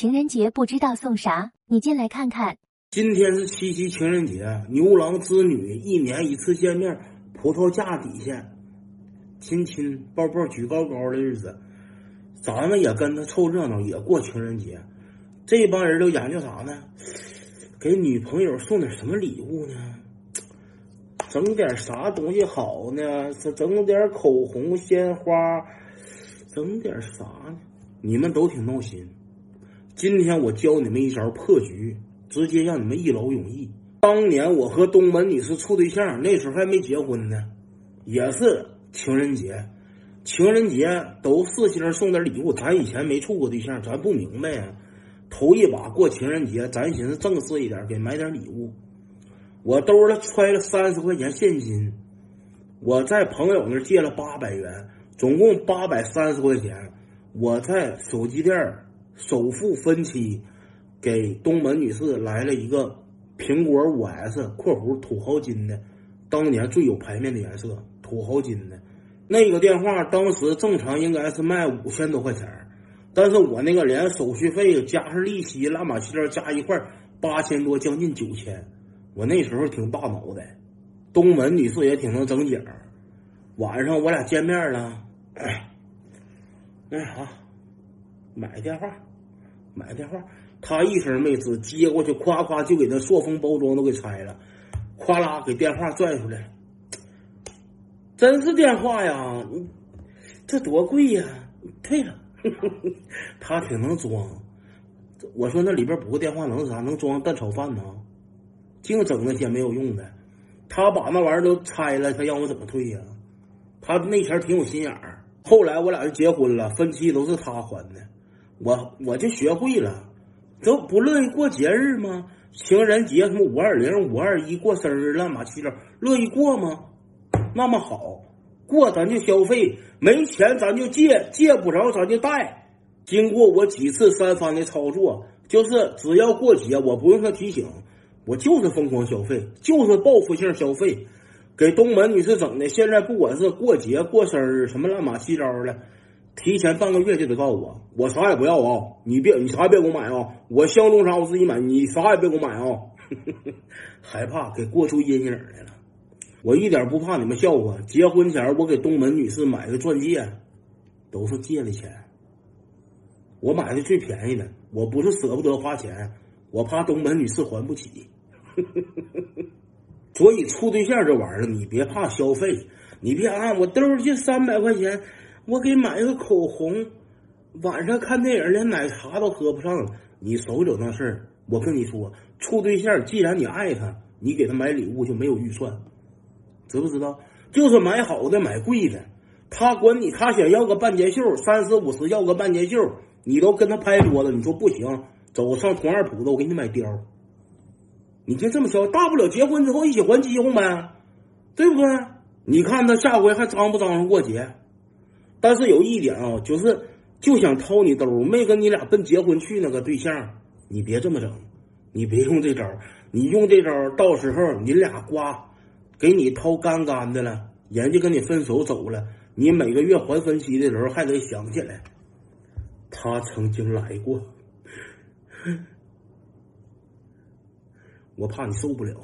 情人节不知道送啥，你进来看看。今天是七夕情人节，牛郎织女一年一次见面，葡萄架底下亲亲抱抱举高高的日子，咱们也跟着凑热闹，也过情人节。这帮人都研究啥呢？给女朋友送点什么礼物呢？整点啥东西好呢？是整点口红、鲜花，整点啥呢？你们都挺闹心。今天我教你们一招破局，直接让你们一劳永逸。当年我和东门女士处对象，那时候还没结婚呢，也是情人节。情人节都四星送点礼物，咱以前没处过对象，咱不明白呀。头一把过情人节，咱寻思正式一点，给买点礼物。我兜里揣了三十块钱现金，我在朋友那借了八百元，总共八百三十块钱。我在手机店首付分期，给东门女士来了一个苹果五 S（ 括弧土豪金的），当年最有牌面的颜色，土豪金的。那个电话当时正常应该是卖五千多块钱，但是我那个连手续费加上利息、乱码七糟加一块八千多，将近九千。我那时候挺大脑袋，东门女士也挺能整景。晚上我俩见面了。那啥，买电话，买个电话，他一声没吱，接过去，夸夸就给那塑封包装都给拆了，咵啦给电话拽出来，真是电话呀！这多贵呀！退了，他挺能装。我说那里边补个电话能啥？能装蛋炒饭吗？净整那些没有用的。他把那玩意儿都拆了，他让我怎么退呀？他那前挺有心眼儿。后来我俩就结婚了，分期都是他还的，我我就学会了，都不乐意过节日吗？情人节什么五二零、五二一过生日乱码七糟，乐意过吗？那么好，过咱就消费，没钱咱就借，借不着咱就贷。经过我几次三番的操作，就是只要过节，我不用他提醒，我就是疯狂消费，就是报复性消费。给东门女士整的，现在不管是过节、过生日，什么乱码七糟的，提前半个月就得告诉我，我啥也不要啊！你别，你啥也别给我买啊！我相中啥我自己买，你啥也别给我买啊！害怕给过出阴影来了，我一点不怕你们笑话。结婚前我给东门女士买的钻戒，都是借的钱，我买的最便宜的，我不是舍不得花钱，我怕东门女士还不起。所以处对象这玩意儿，你别怕消费，你别啊，我兜里就三百块钱，我给买个口红，晚上看电影连奶茶都喝不上了，你少整那事儿。我跟你说，处对象，既然你爱他，你给他买礼物就没有预算，知不知道？就是买好的，买贵的，他管你，他想要个半截袖，三十五十要个半截袖，你都跟他拍桌子，你说不行，走上同二铺子，我给你买貂。你就这么说，大不了结婚之后一起还饥荒呗，对不对？你看他下回还张不张罗过节？但是有一点啊，就是就想掏你兜，没跟你俩奔结婚去那个对象，你别这么整，你别用这招，你用这招，到时候你俩瓜给你掏干干的了，人家跟你分手走了，你每个月还分期的时候还得想起来，他曾经来过。我怕你受不了。